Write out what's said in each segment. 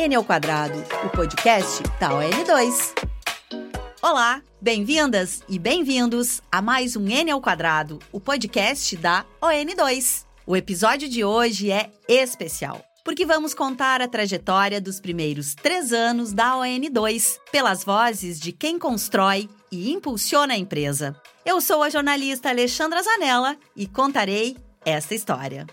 N ao quadrado, o podcast da ON2. Olá, bem-vindas e bem-vindos a mais um N ao quadrado, o podcast da ON2. O episódio de hoje é especial, porque vamos contar a trajetória dos primeiros três anos da ON2, pelas vozes de quem constrói e impulsiona a empresa. Eu sou a jornalista Alexandra Zanella e contarei esta história.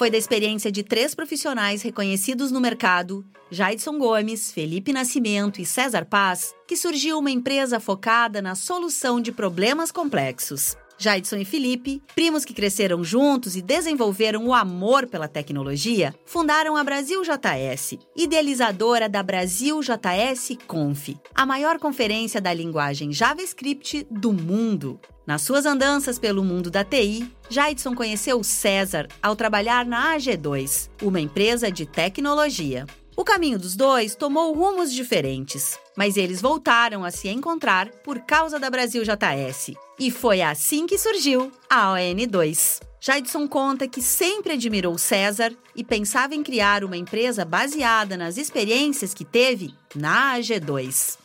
Foi da experiência de três profissionais reconhecidos no mercado, Jaidson Gomes, Felipe Nascimento e César Paz, que surgiu uma empresa focada na solução de problemas complexos. Jaidson e Felipe, primos que cresceram juntos e desenvolveram o amor pela tecnologia, fundaram a Brasil JS, idealizadora da Brasil JS Conf, a maior conferência da linguagem JavaScript do mundo. Nas suas andanças pelo mundo da TI, Jaidson conheceu César ao trabalhar na AG2, uma empresa de tecnologia. O caminho dos dois tomou rumos diferentes, mas eles voltaram a se encontrar por causa da Brasil JS. E foi assim que surgiu a ON2. Jaidson conta que sempre admirou César e pensava em criar uma empresa baseada nas experiências que teve na AG2.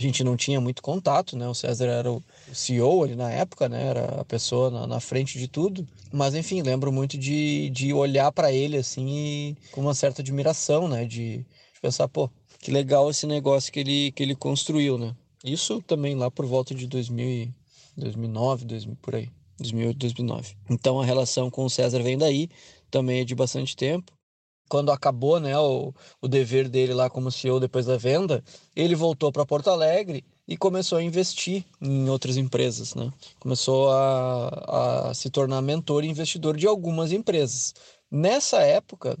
A gente não tinha muito contato, né? O César era o CEO ali na época, né? Era a pessoa na, na frente de tudo. Mas enfim, lembro muito de, de olhar para ele assim e, com uma certa admiração, né? De, de, pensar, pô, que legal esse negócio que ele, que ele construiu, né? Isso também lá por volta de 2000, 2009, 2000, por aí. 2008, 2009. Então a relação com o César vem daí, também é de bastante tempo quando acabou né, o, o dever dele lá como CEO depois da venda, ele voltou para Porto Alegre e começou a investir em outras empresas. Né? Começou a, a se tornar mentor e investidor de algumas empresas. Nessa época,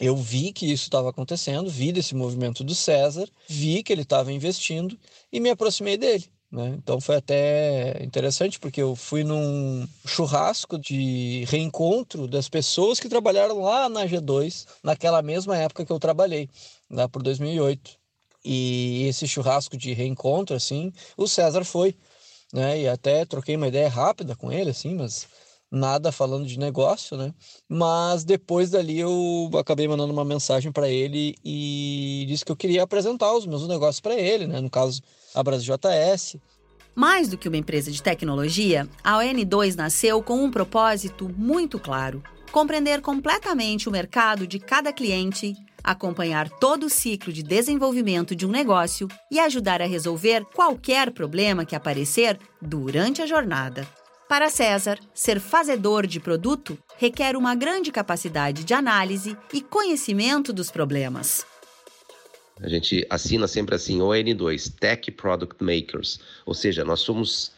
eu vi que isso estava acontecendo, vi desse movimento do César, vi que ele estava investindo e me aproximei dele. Né? Então foi até interessante porque eu fui num churrasco de reencontro das pessoas que trabalharam lá na G2 naquela mesma época que eu trabalhei, lá por 2008. E esse churrasco de reencontro, assim, o César foi, né? E até troquei uma ideia rápida com ele, assim, mas nada falando de negócio, né? Mas depois dali eu acabei mandando uma mensagem para ele e disse que eu queria apresentar os meus negócios para ele, né? No caso, a Brasil JS. Mais do que uma empresa de tecnologia, a ON2 nasceu com um propósito muito claro: compreender completamente o mercado de cada cliente, acompanhar todo o ciclo de desenvolvimento de um negócio e ajudar a resolver qualquer problema que aparecer durante a jornada. Para César, ser fazedor de produto requer uma grande capacidade de análise e conhecimento dos problemas. A gente assina sempre assim ON2, Tech Product Makers, ou seja, nós somos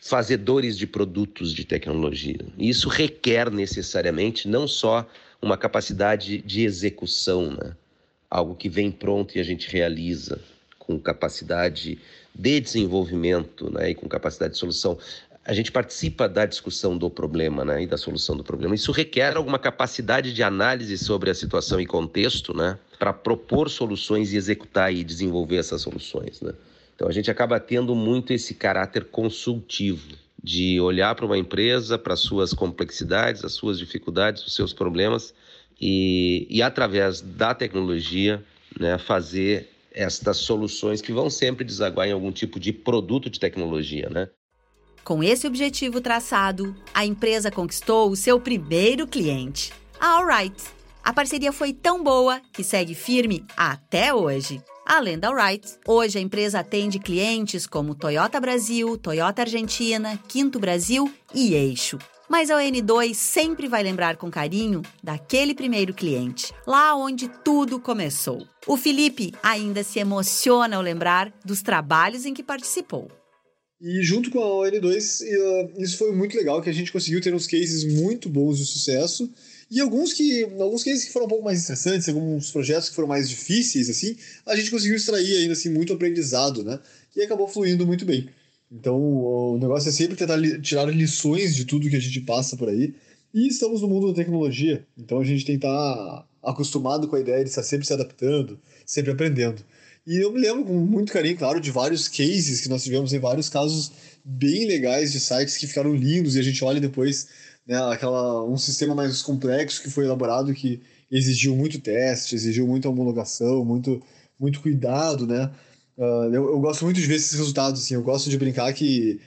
fazedores de produtos de tecnologia. Isso requer necessariamente não só uma capacidade de execução, né? algo que vem pronto e a gente realiza com capacidade de desenvolvimento né? e com capacidade de solução. A gente participa da discussão do problema né? e da solução do problema. Isso requer alguma capacidade de análise sobre a situação e contexto, né? para propor soluções e executar e desenvolver essas soluções. Né? Então a gente acaba tendo muito esse caráter consultivo de olhar para uma empresa, para suas complexidades, as suas dificuldades, os seus problemas e, e através da tecnologia né, fazer estas soluções que vão sempre desaguar em algum tipo de produto de tecnologia, né? Com esse objetivo traçado, a empresa conquistou o seu primeiro cliente, a Alright a parceria foi tão boa que segue firme até hoje. Além da Wright, hoje a empresa atende clientes como Toyota Brasil, Toyota Argentina, Quinto Brasil e Eixo. Mas a ON2 sempre vai lembrar com carinho daquele primeiro cliente, lá onde tudo começou. O Felipe ainda se emociona ao lembrar dos trabalhos em que participou. E junto com a ON2, eh, isso foi muito legal, que a gente conseguiu ter uns cases muito bons de sucesso e alguns que, alguns cases que foram um pouco mais estressantes, alguns projetos que foram mais difíceis, assim, a gente conseguiu extrair ainda assim muito aprendizado, né? E acabou fluindo muito bem. Então, o negócio é sempre tentar li tirar lições de tudo que a gente passa por aí. E estamos no mundo da tecnologia, então a gente tem que estar acostumado com a ideia de estar sempre se adaptando, sempre aprendendo. E eu me lembro com muito carinho, claro, de vários cases que nós tivemos em vários casos bem legais de sites que ficaram lindos e a gente olha depois né, aquela, um sistema mais complexo que foi elaborado que exigiu muito teste, exigiu muita homologação, muito, muito cuidado, né? Uh, eu, eu, gosto muito de ver esses resultados, assim, eu gosto de brincar que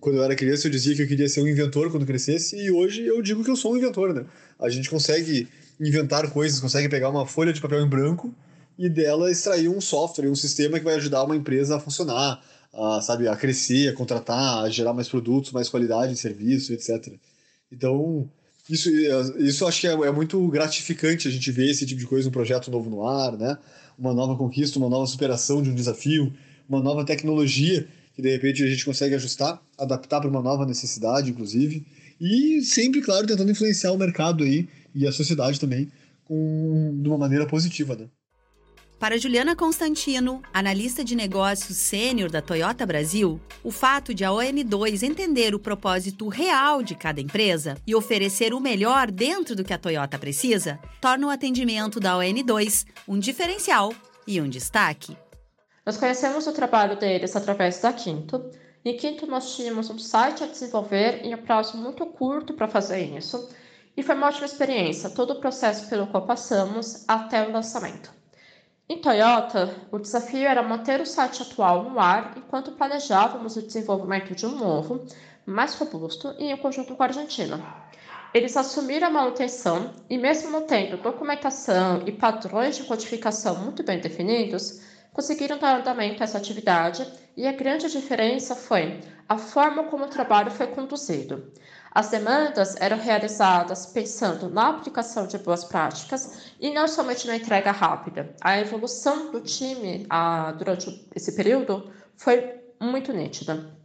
quando eu era criança eu dizia que eu queria ser um inventor quando crescesse e hoje eu digo que eu sou um inventor, né? A gente consegue inventar coisas, consegue pegar uma folha de papel em branco e dela extrair um software, um sistema que vai ajudar uma empresa a funcionar, a, sabe, a crescer, a contratar, a gerar mais produtos, mais qualidade de serviço, etc. Então, isso, isso acho que é, é, muito gratificante a gente ver esse tipo de coisa, um projeto novo no ar, né? Uma nova conquista, uma nova superação de um desafio, uma nova tecnologia que de repente a gente consegue ajustar, adaptar para uma nova necessidade, inclusive, e sempre, claro, tentando influenciar o mercado aí e a sociedade também com, de uma maneira positiva, né? Para Juliana Constantino, analista de negócios sênior da Toyota Brasil, o fato de a ON2 entender o propósito real de cada empresa e oferecer o melhor dentro do que a Toyota precisa, torna o atendimento da ON2 um diferencial e um destaque. Nós conhecemos o trabalho deles através da Quinto. Em Quinto, nós tínhamos um site a desenvolver em um prazo muito curto para fazer isso. E foi uma ótima experiência, todo o processo pelo qual passamos até o lançamento. Em Toyota, o desafio era manter o site atual no ar enquanto planejávamos o desenvolvimento de um novo, mais robusto e em conjunto com a Argentina. Eles assumiram a manutenção e, mesmo não tendo documentação e padrões de codificação muito bem definidos, conseguiram dar andamento a essa atividade e a grande diferença foi a forma como o trabalho foi conduzido. As demandas eram realizadas pensando na aplicação de boas práticas e não somente na entrega rápida. A evolução do time durante esse período foi muito nítida.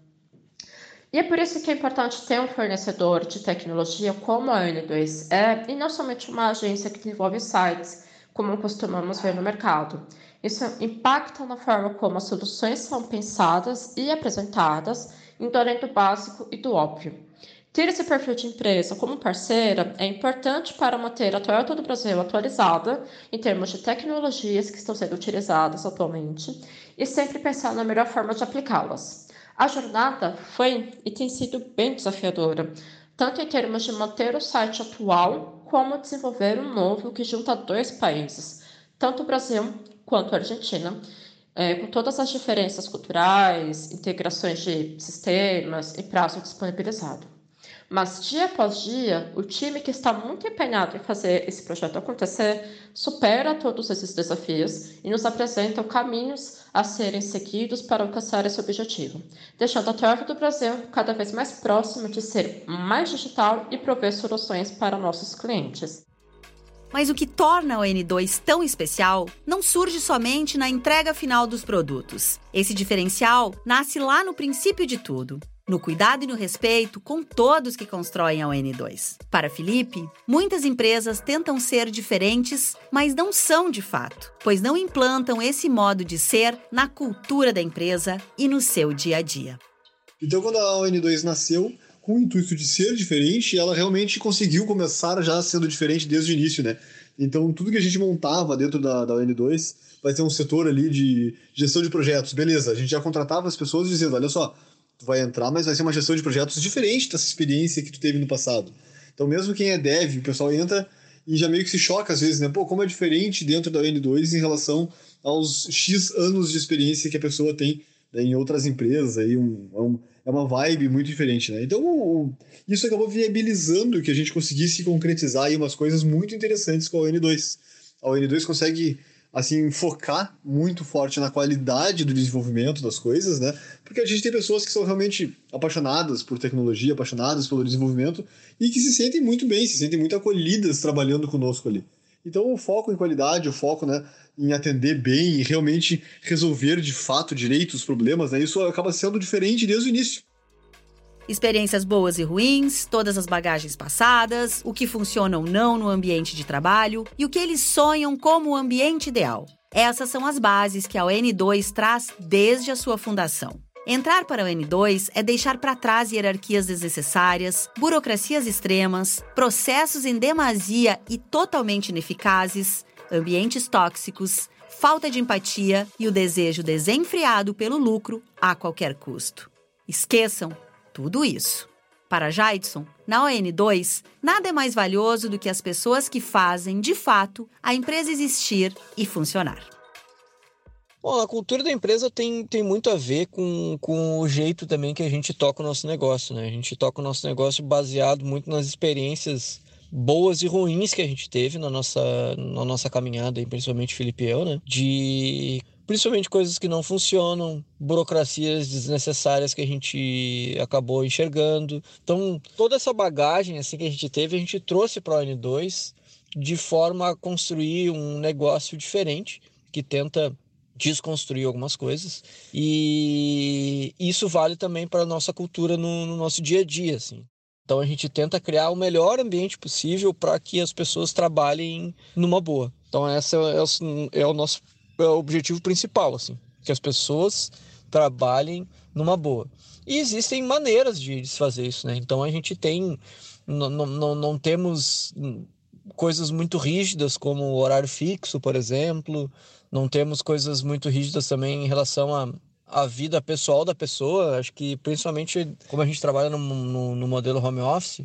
E é por isso que é importante ter um fornecedor de tecnologia como a N2 é, e não somente uma agência que desenvolve sites, como costumamos ver no mercado. Isso impacta na forma como as soluções são pensadas e apresentadas, indo além do básico e do óbvio. Ter esse perfil de empresa como parceira é importante para manter a Toyota do Brasil atualizada em termos de tecnologias que estão sendo utilizadas atualmente e sempre pensar na melhor forma de aplicá-las. A jornada foi e tem sido bem desafiadora, tanto em termos de manter o site atual, como desenvolver um novo que junta dois países, tanto o Brasil quanto a Argentina, é, com todas as diferenças culturais, integrações de sistemas e prazo disponibilizado. Mas dia após dia, o time que está muito empenhado em fazer esse projeto acontecer supera todos esses desafios e nos apresenta caminhos a serem seguidos para alcançar esse objetivo, deixando a Toyota do Brasil cada vez mais próxima de ser mais digital e prover soluções para nossos clientes. Mas o que torna o N2 tão especial não surge somente na entrega final dos produtos. Esse diferencial nasce lá no princípio de tudo, no cuidado e no respeito com todos que constroem a ON2. Para Felipe, muitas empresas tentam ser diferentes, mas não são de fato, pois não implantam esse modo de ser na cultura da empresa e no seu dia a dia. Então, quando a ON2 nasceu, com o intuito de ser diferente, ela realmente conseguiu começar já sendo diferente desde o início, né? Então, tudo que a gente montava dentro da, da ON2 vai ter um setor ali de gestão de projetos. Beleza, a gente já contratava as pessoas dizendo, olha só, vai entrar, mas vai ser uma gestão de projetos diferente dessa experiência que tu teve no passado. Então, mesmo quem é dev, o pessoal entra e já meio que se choca às vezes, né? Pô, como é diferente dentro da N2 em relação aos X anos de experiência que a pessoa tem né, em outras empresas. Aí um, é, um, é uma vibe muito diferente, né? Então, isso acabou viabilizando que a gente conseguisse concretizar aí umas coisas muito interessantes com a N2. A N2 consegue assim, focar muito forte na qualidade do desenvolvimento das coisas, né? Porque a gente tem pessoas que são realmente apaixonadas por tecnologia, apaixonadas pelo desenvolvimento e que se sentem muito bem, se sentem muito acolhidas trabalhando conosco ali. Então, o foco em qualidade, o foco né, em atender bem e realmente resolver de fato direito os problemas, né, isso acaba sendo diferente desde o início. Experiências boas e ruins, todas as bagagens passadas, o que funciona ou não no ambiente de trabalho e o que eles sonham como o ambiente ideal. Essas são as bases que a ON2 traz desde a sua fundação. Entrar para o N2 é deixar para trás hierarquias desnecessárias, burocracias extremas, processos em demasia e totalmente ineficazes, ambientes tóxicos, falta de empatia e o desejo desenfreado pelo lucro a qualquer custo. Esqueçam tudo isso. Para Jaidson, na ON2, nada é mais valioso do que as pessoas que fazem, de fato, a empresa existir e funcionar. Bom, a cultura da empresa tem, tem muito a ver com, com o jeito também que a gente toca o nosso negócio, né? A gente toca o nosso negócio baseado muito nas experiências boas e ruins que a gente teve na nossa, na nossa caminhada, principalmente Felipe e eu, né? De principalmente coisas que não funcionam, burocracias desnecessárias que a gente acabou enxergando. Então, toda essa bagagem assim que a gente teve, a gente trouxe para o N2 de forma a construir um negócio diferente que tenta desconstruir algumas coisas. E isso vale também para a nossa cultura no, no, nosso dia a dia assim. Então a gente tenta criar o melhor ambiente possível para que as pessoas trabalhem numa boa. Então esse é, é, é o nosso é o objetivo principal assim que as pessoas trabalhem numa boa. E existem maneiras de, se fazer isso né? Então a gente tem não, não, não temos coisas muito rígidas como horário fixo por exemplo. Não temos coisas muito rígidas também em relação a a vida pessoal da pessoa. Acho que principalmente como a gente trabalha no, no, no modelo home office,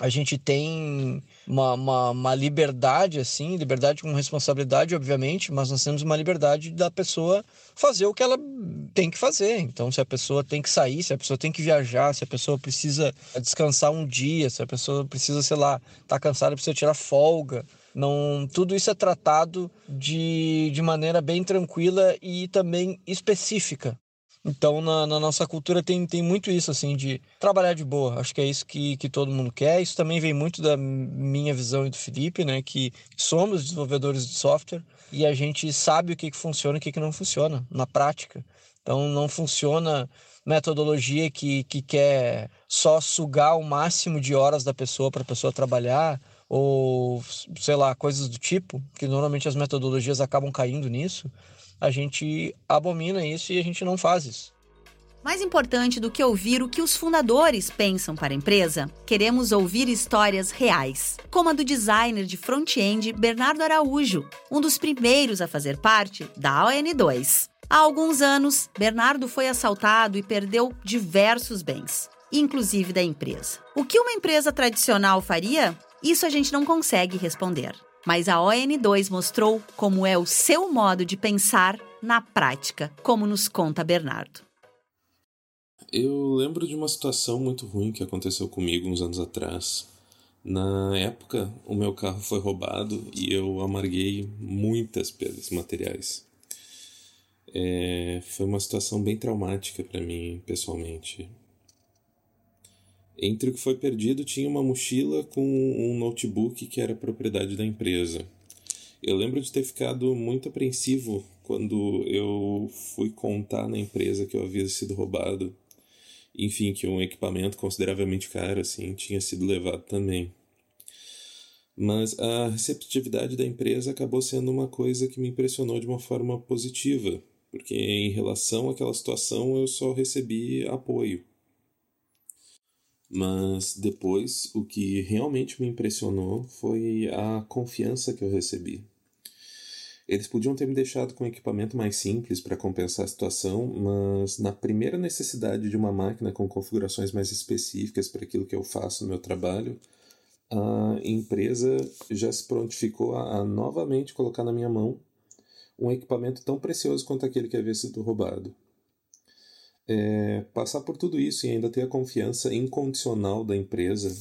a gente tem uma, uma, uma, liberdade, assim, liberdade com responsabilidade, obviamente, mas nós temos uma liberdade da pessoa fazer o que ela tem que fazer. Então, se a pessoa tem que sair, se a pessoa tem que viajar, se a pessoa precisa descansar um dia, se a pessoa precisa, sei lá, tá cansada, precisa tirar folga. Não, tudo isso é tratado de, de maneira bem tranquila e também específica. Então, na, na, nossa cultura tem, tem muito isso, assim, de trabalhar de boa. Acho que é isso que, que todo mundo quer. Isso também vem muito da minha visão e do Felipe, né? Que somos desenvolvedores de software e a gente sabe o que, que funciona e o que, que não funciona na prática. Então, não funciona metodologia que, que quer só sugar o máximo de horas da pessoa para a pessoa trabalhar ou sei lá, coisas do tipo, que normalmente as metodologias acabam caindo nisso, a gente abomina isso e a gente não faz isso. Mais importante do que ouvir o que os fundadores pensam para a empresa, queremos ouvir histórias reais, como a do designer de front-end Bernardo Araújo, um dos primeiros a fazer parte da ON2. Há alguns anos, Bernardo foi assaltado e perdeu diversos bens, inclusive da empresa. O que uma empresa tradicional faria? Isso a gente não consegue responder. Mas a ON2 mostrou como é o seu modo de pensar na prática, como nos conta Bernardo. Eu lembro de uma situação muito ruim que aconteceu comigo uns anos atrás. Na época, o meu carro foi roubado e eu amarguei muitas perdas materiais. É, foi uma situação bem traumática para mim, pessoalmente. Entre o que foi perdido tinha uma mochila com um notebook que era propriedade da empresa. Eu lembro de ter ficado muito apreensivo quando eu fui contar na empresa que eu havia sido roubado. Enfim, que um equipamento consideravelmente caro assim tinha sido levado também. Mas a receptividade da empresa acabou sendo uma coisa que me impressionou de uma forma positiva, porque em relação àquela situação eu só recebi apoio. Mas depois, o que realmente me impressionou foi a confiança que eu recebi. Eles podiam ter me deixado com um equipamento mais simples para compensar a situação, mas na primeira necessidade de uma máquina com configurações mais específicas para aquilo que eu faço no meu trabalho, a empresa já se prontificou a, a novamente colocar na minha mão um equipamento tão precioso quanto aquele que havia sido roubado é, passar por tudo isso e ainda ter a confiança incondicional da empresa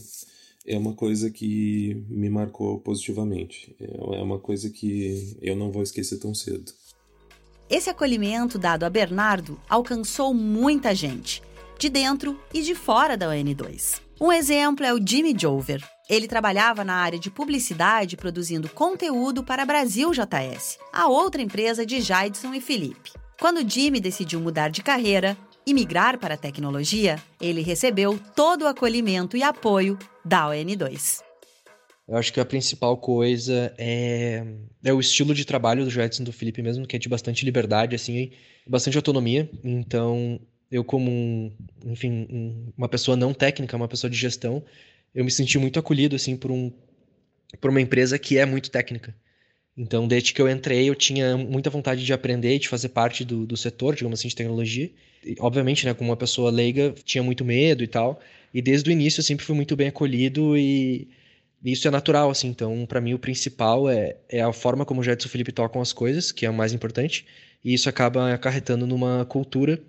é uma coisa que me marcou positivamente. É, é uma coisa que eu não vou esquecer tão cedo. Esse acolhimento dado a Bernardo alcançou muita gente, de dentro e de fora da ON2. Um exemplo é o Jimmy Jover. Ele trabalhava na área de publicidade produzindo conteúdo para Brasil JS, a outra empresa de Jaidson e Felipe. Quando Jimmy decidiu mudar de carreira, e migrar para a tecnologia, ele recebeu todo o acolhimento e apoio da ON2. Eu acho que a principal coisa é, é o estilo de trabalho do Jetson do Felipe mesmo, que é de bastante liberdade, assim, bastante autonomia. Então, eu como, um, enfim, um, uma pessoa não técnica, uma pessoa de gestão, eu me senti muito acolhido, assim, por, um, por uma empresa que é muito técnica. Então, desde que eu entrei, eu tinha muita vontade de aprender de fazer parte do, do setor, digamos assim, de tecnologia. E, obviamente, né, como uma pessoa leiga, tinha muito medo e tal. E desde o início eu sempre fui muito bem acolhido e isso é natural, assim. Então, para mim, o principal é, é a forma como o Jetson e o Felipe tocam as coisas, que é o mais importante. E isso acaba acarretando numa cultura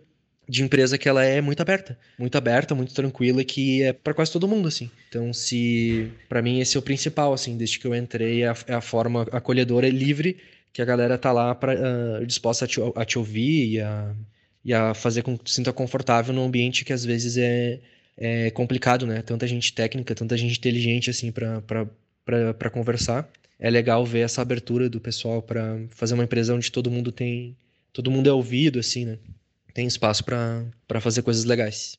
de empresa que ela é muito aberta, muito aberta, muito tranquila, que é para quase todo mundo, assim. Então, se para mim esse é o principal, assim, desde que eu entrei, é a, é a forma acolhedora e livre que a galera tá lá para uh, ah, disposta a te, a te, ouvir e a, e a fazer com que tu sinta confortável num ambiente que às vezes é, é complicado, né? Tanta gente técnica, tanta gente inteligente, assim, para conversar. É legal ver essa abertura do pessoal para fazer uma empresa onde todo mundo tem. Todo mundo é ouvido, assim, né? Tem espaço para fazer coisas legais.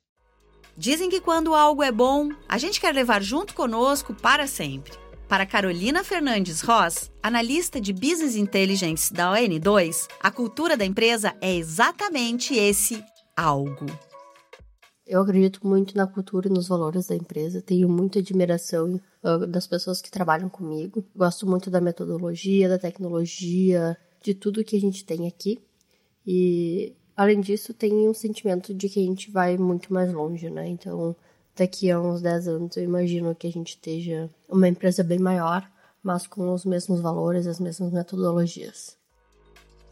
Dizem que quando algo é bom, a gente quer levar junto conosco para sempre. Para Carolina Fernandes Ross, analista de Business Intelligence da ON2, a cultura da empresa é exatamente esse algo. Eu acredito muito na cultura e nos valores da empresa. Tenho muita admiração uh, das pessoas que trabalham comigo. Gosto muito da metodologia, da tecnologia, de tudo que a gente tem aqui. E Além disso, tem um sentimento de que a gente vai muito mais longe, né? Então, daqui a uns 10 anos, eu imagino que a gente esteja uma empresa bem maior, mas com os mesmos valores, as mesmas metodologias.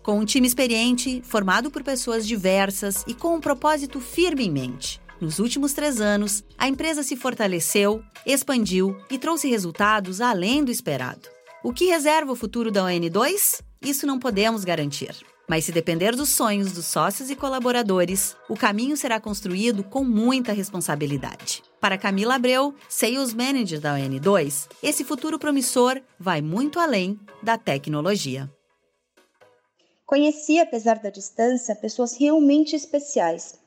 Com um time experiente, formado por pessoas diversas e com um propósito firme em mente. Nos últimos três anos, a empresa se fortaleceu, expandiu e trouxe resultados além do esperado. O que reserva o futuro da ON2? Isso não podemos garantir. Mas se depender dos sonhos dos sócios e colaboradores, o caminho será construído com muita responsabilidade. Para Camila Abreu, Sales Manager da ON2, esse futuro promissor vai muito além da tecnologia. Conheci, apesar da distância, pessoas realmente especiais.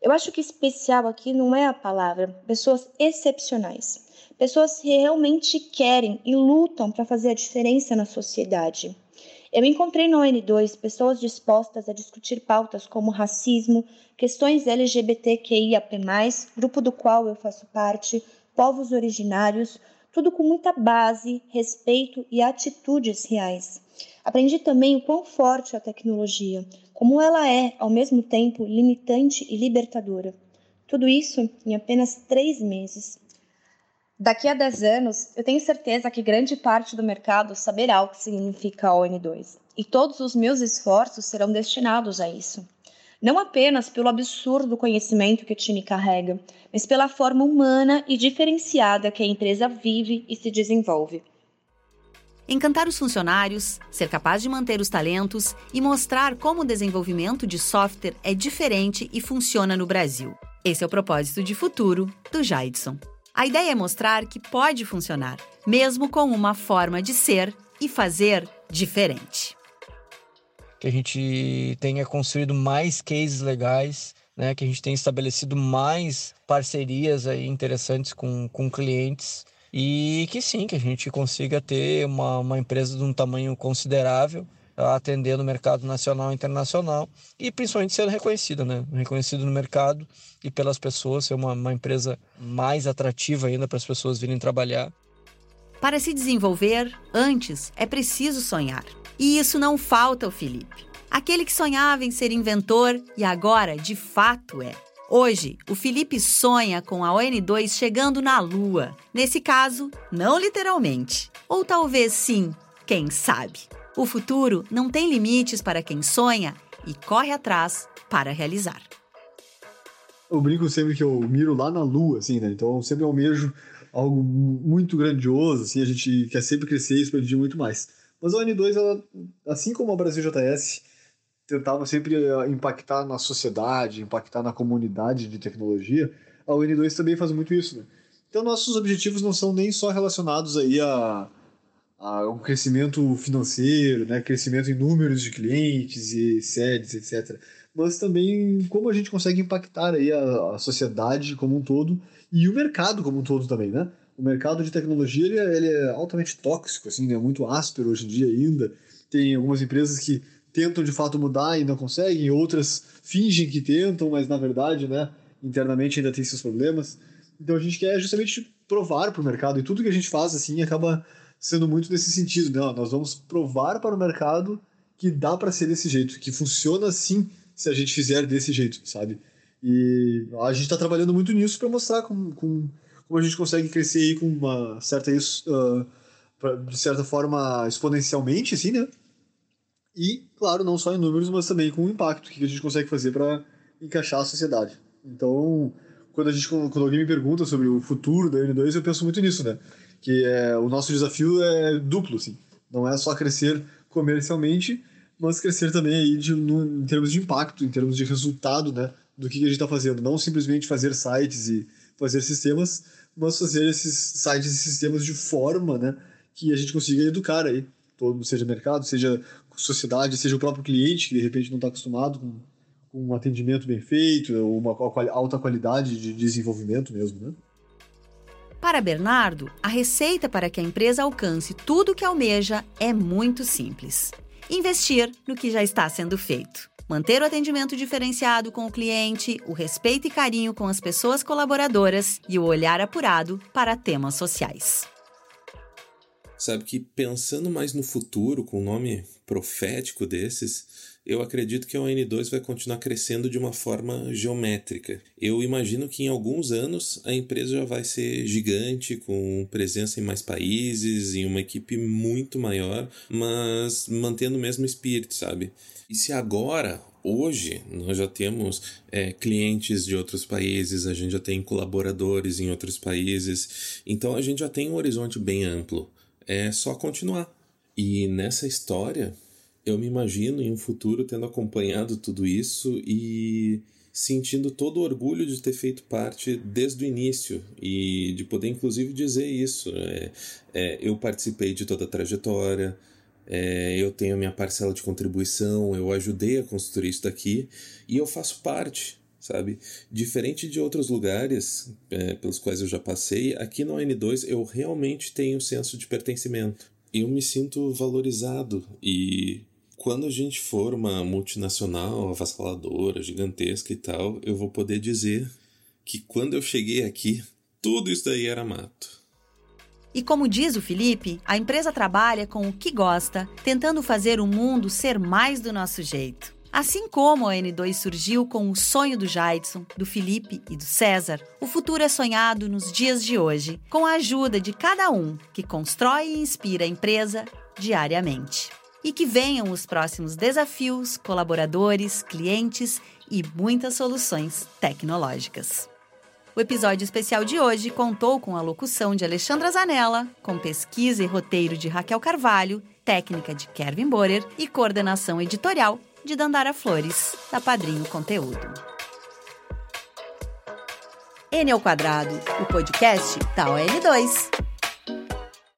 Eu acho que especial aqui não é a palavra, pessoas excepcionais. Pessoas que realmente querem e lutam para fazer a diferença na sociedade. Eu encontrei no ON2 pessoas dispostas a discutir pautas como racismo, questões LGBTQIAP+, grupo do qual eu faço parte, povos originários, tudo com muita base, respeito e atitudes reais. Aprendi também o quão forte é a tecnologia, como ela é, ao mesmo tempo, limitante e libertadora. Tudo isso em apenas três meses. Daqui a 10 anos, eu tenho certeza que grande parte do mercado saberá o que significa a ON2, e todos os meus esforços serão destinados a isso. Não apenas pelo absurdo conhecimento que o time carrega, mas pela forma humana e diferenciada que a empresa vive e se desenvolve. Encantar os funcionários, ser capaz de manter os talentos e mostrar como o desenvolvimento de software é diferente e funciona no Brasil. Esse é o propósito de futuro do Jaidson. A ideia é mostrar que pode funcionar, mesmo com uma forma de ser e fazer diferente. Que a gente tenha construído mais cases legais, né? que a gente tenha estabelecido mais parcerias aí interessantes com, com clientes e que sim, que a gente consiga ter uma, uma empresa de um tamanho considerável atender no mercado nacional e internacional e principalmente ser reconhecido, né? Reconhecido no mercado e pelas pessoas, ser uma, uma empresa mais atrativa ainda para as pessoas virem trabalhar. Para se desenvolver, antes é preciso sonhar. E isso não falta ao Felipe. Aquele que sonhava em ser inventor e agora de fato é. Hoje, o Felipe sonha com a ON2 chegando na Lua. Nesse caso, não literalmente. Ou talvez sim, quem sabe. O futuro não tem limites para quem sonha e corre atrás para realizar. Eu brinco sempre que eu miro lá na lua, assim, né? Então eu sempre almejo algo muito grandioso, assim, a gente quer sempre crescer e expandir muito mais. Mas a ON2, ela, assim como a Brasil JS, tentava sempre eh, impactar na sociedade, impactar na comunidade de tecnologia, a ON2 também faz muito isso, né? Então nossos objetivos não são nem só relacionados aí a a um crescimento financeiro, né, crescimento em números de clientes e sedes, etc. Mas também como a gente consegue impactar aí a, a sociedade como um todo e o mercado como um todo também, né? O mercado de tecnologia ele é, ele é altamente tóxico, assim, né? Muito áspero hoje em dia ainda. Tem algumas empresas que tentam de fato mudar e não conseguem, outras fingem que tentam, mas na verdade, né, internamente ainda tem seus problemas. Então a gente quer justamente provar para o mercado e tudo que a gente faz assim acaba sendo muito nesse sentido. Não, nós vamos provar para o mercado que dá para ser desse jeito, que funciona assim se a gente fizer desse jeito, sabe? E a gente está trabalhando muito nisso para mostrar com, com, como a gente consegue crescer aí com uma certa isso, uh, pra, de certa forma exponencialmente, assim, né? E, claro, não só em números, mas também com o impacto que a gente consegue fazer para encaixar a sociedade. Então, quando, a gente, quando alguém me pergunta sobre o futuro da N2, eu penso muito nisso, né? Que é, o nosso desafio é duplo, assim. Não é só crescer comercialmente, mas crescer também aí de, no, em termos de impacto, em termos de resultado, né? Do que a gente está fazendo. Não simplesmente fazer sites e fazer sistemas, mas fazer esses sites e sistemas de forma, né? Que a gente consiga educar aí. Todo, seja mercado, seja sociedade, seja o próprio cliente, que de repente não está acostumado com, com um atendimento bem feito, ou uma alta qualidade de desenvolvimento mesmo, né? Para Bernardo, a receita para que a empresa alcance tudo o que almeja é muito simples. Investir no que já está sendo feito. Manter o atendimento diferenciado com o cliente, o respeito e carinho com as pessoas colaboradoras e o olhar apurado para temas sociais. Sabe que pensando mais no futuro, com o nome profético desses, eu acredito que a ON2 vai continuar crescendo de uma forma geométrica. Eu imagino que em alguns anos a empresa já vai ser gigante, com presença em mais países, em uma equipe muito maior, mas mantendo o mesmo espírito, sabe? E se agora hoje nós já temos é, clientes de outros países, a gente já tem colaboradores em outros países, então a gente já tem um horizonte bem amplo. É só continuar. E nessa história, eu me imagino em um futuro tendo acompanhado tudo isso e sentindo todo o orgulho de ter feito parte desde o início e de poder inclusive dizer isso. É, é, eu participei de toda a trajetória, é, eu tenho a minha parcela de contribuição, eu ajudei a construir isso daqui e eu faço parte, sabe? Diferente de outros lugares é, pelos quais eu já passei, aqui no N2 eu realmente tenho um senso de pertencimento. Eu me sinto valorizado e quando a gente for uma multinacional avassaladora, gigantesca e tal, eu vou poder dizer que quando eu cheguei aqui, tudo isso daí era mato. E como diz o Felipe, a empresa trabalha com o que gosta, tentando fazer o mundo ser mais do nosso jeito. Assim como a N2 surgiu com o sonho do Jaidson, do Felipe e do César, o futuro é sonhado nos dias de hoje, com a ajuda de cada um que constrói e inspira a empresa diariamente e que venham os próximos desafios, colaboradores, clientes e muitas soluções tecnológicas. O episódio especial de hoje contou com a locução de Alexandra Zanella, com pesquisa e roteiro de Raquel Carvalho, técnica de Kevin Borer e coordenação editorial de Dandara Flores, da Padrinho Conteúdo. N ao quadrado, o podcast da ON2.